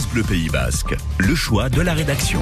France Bleu Pays Basque, le choix de la rédaction.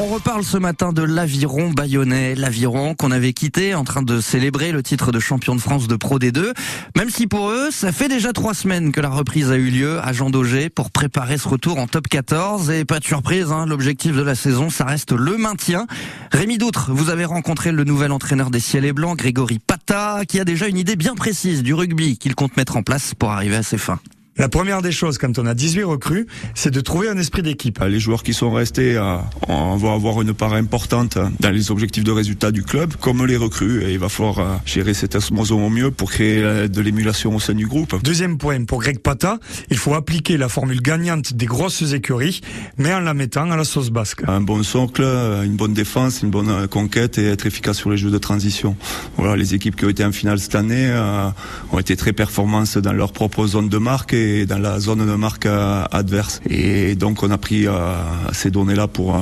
On reparle ce matin de l'Aviron bayonnais, l'Aviron qu'on avait quitté en train de célébrer le titre de champion de France de Pro D2, même si pour eux, ça fait déjà trois semaines que la reprise a eu lieu à Jean Daugé pour préparer ce retour en top 14 et pas de surprise, hein, l'objectif de la saison, ça reste le maintien. Rémi Doutre, vous avez rencontré le nouvel entraîneur des Ciels et Blancs, Grégory Pata, qui a déjà une idée bien précise du rugby qu'il compte mettre en place pour arriver à ses fins. La première des choses, quand on a 18 recrues, c'est de trouver un esprit d'équipe. Les joueurs qui sont restés euh, vont avoir une part importante dans les objectifs de résultat du club, comme les recrues. Et il va falloir euh, gérer cette osmose au mieux pour créer euh, de l'émulation au sein du groupe. Deuxième point, pour Greg Pata, il faut appliquer la formule gagnante des grosses écuries, mais en la mettant à la sauce basque. Un bon socle, une bonne défense, une bonne conquête et être efficace sur les jeux de transition. Voilà, les équipes qui ont été en finale cette année ont été très performantes dans leur propre zone de marque dans la zone de marque euh, adverse. Et donc on a pris euh, ces données-là pour, euh,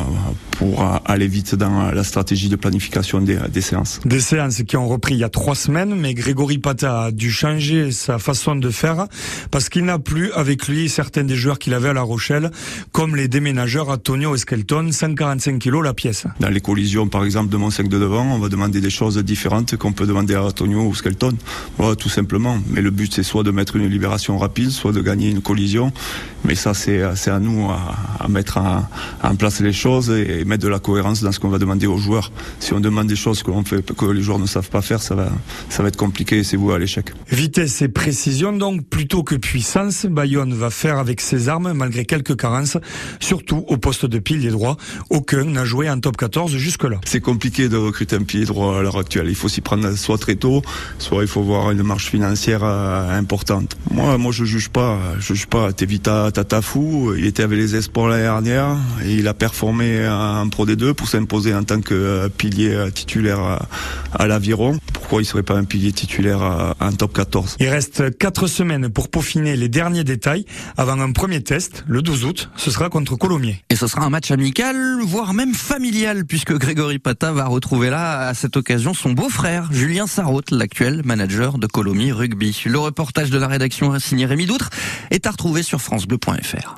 pour aller vite dans la stratégie de planification des, des, séances. Des séances qui ont repris il y a trois semaines, mais Grégory Pata a dû changer sa façon de faire parce qu'il n'a plus avec lui certains des joueurs qu'il avait à La Rochelle, comme les déménageurs Antonio et Skelton, 145 kilos la pièce. Dans les collisions, par exemple, de mon 5 de devant, on va demander des choses différentes qu'on peut demander à Antonio ou Skelton. Voilà, tout simplement. Mais le but, c'est soit de mettre une libération rapide, soit de gagner une collision. Mais ça, c'est à nous à, mettre en, place les choses et, mettre de la cohérence dans ce qu'on va demander aux joueurs. Si on demande des choses que, fait, que les joueurs ne savent pas faire, ça va, ça va être compliqué et c'est vous à l'échec. Vitesse et précision, donc, plutôt que puissance, Bayonne va faire avec ses armes, malgré quelques carences, surtout au poste de pilier droit. Aucun n'a joué en top 14 jusque-là. C'est compliqué de recruter un pilier droit à l'heure actuelle. Il faut s'y prendre soit très tôt, soit il faut voir une marge financière euh, importante. Moi, moi, je juge pas je juge pas, Tevita Tatafou, il était avec les Espoirs l'année dernière et il a performé en Pro D2 pour s'imposer en tant que pilier titulaire à l'Aviron. Pourquoi il serait pas un pilier titulaire en top 14 Il reste 4 semaines pour peaufiner les derniers détails avant un premier test, le 12 août, ce sera contre Colomiers. Et ce sera un match amical, voire même familial, puisque Grégory Pata va retrouver là, à cette occasion, son beau-frère, Julien Sarraute, l'actuel manager de Colomiers Rugby. Le reportage de la rédaction signé Rémi Doutre est à retrouver sur francebleu.fr.